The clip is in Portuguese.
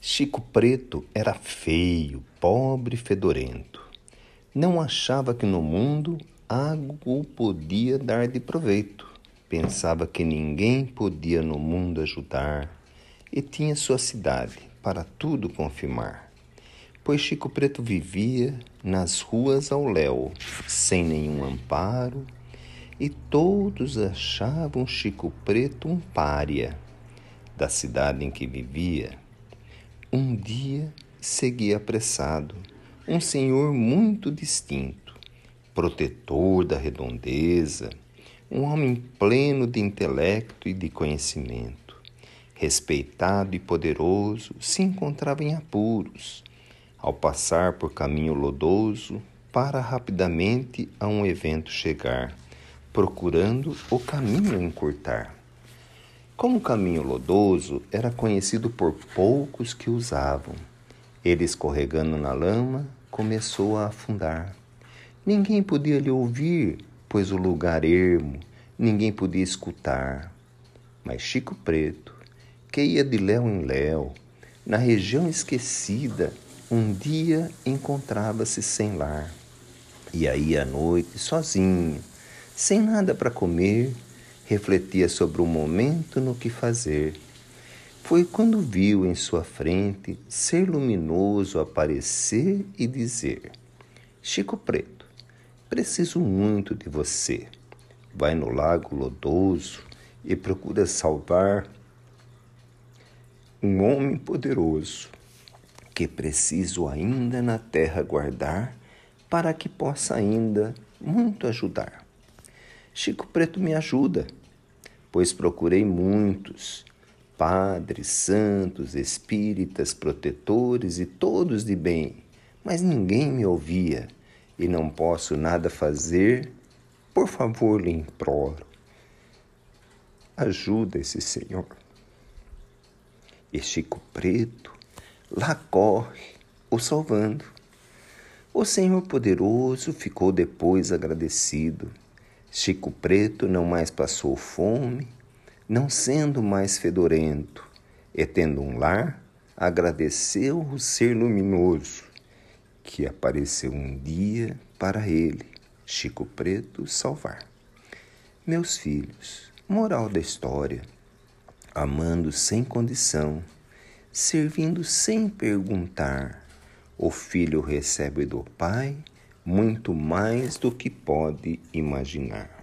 Chico Preto era feio, pobre e fedorento. Não achava que no mundo algo podia dar de proveito. Pensava que ninguém podia no mundo ajudar e tinha sua cidade para tudo confirmar. Pois Chico Preto vivia nas ruas ao léu, sem nenhum amparo, e todos achavam Chico Preto um pária da cidade em que vivia um dia seguia apressado um senhor muito distinto, protetor da redondeza, um homem pleno de intelecto e de conhecimento, respeitado e poderoso, se encontrava em apuros, ao passar por caminho lodoso, para rapidamente a um evento chegar, procurando o caminho encurtar. Como o caminho lodoso era conhecido por poucos que usavam, ele escorregando na lama começou a afundar. Ninguém podia lhe ouvir, pois o lugar ermo, ninguém podia escutar. Mas Chico Preto, que ia de léu em léu, na região esquecida, um dia encontrava-se sem lar. E aí à noite, sozinho, sem nada para comer, refletia sobre o momento no que fazer. Foi quando viu em sua frente ser luminoso aparecer e dizer: Chico Preto, preciso muito de você. Vai no lago lodoso e procura salvar um homem poderoso que preciso ainda na terra guardar para que possa ainda muito ajudar. Chico Preto me ajuda, pois procurei muitos, padres, santos, espíritas, protetores e todos de bem, mas ninguém me ouvia e não posso nada fazer. Por favor, lhe imploro, ajuda esse senhor. E Chico Preto lá corre, o salvando. O Senhor poderoso ficou depois agradecido Chico Preto não mais passou fome, não sendo mais fedorento, e tendo um lar, agradeceu o ser luminoso que apareceu um dia para ele, Chico Preto, salvar. Meus filhos, moral da história: amando sem condição, servindo sem perguntar, o filho recebe do pai muito mais do que pode imaginar.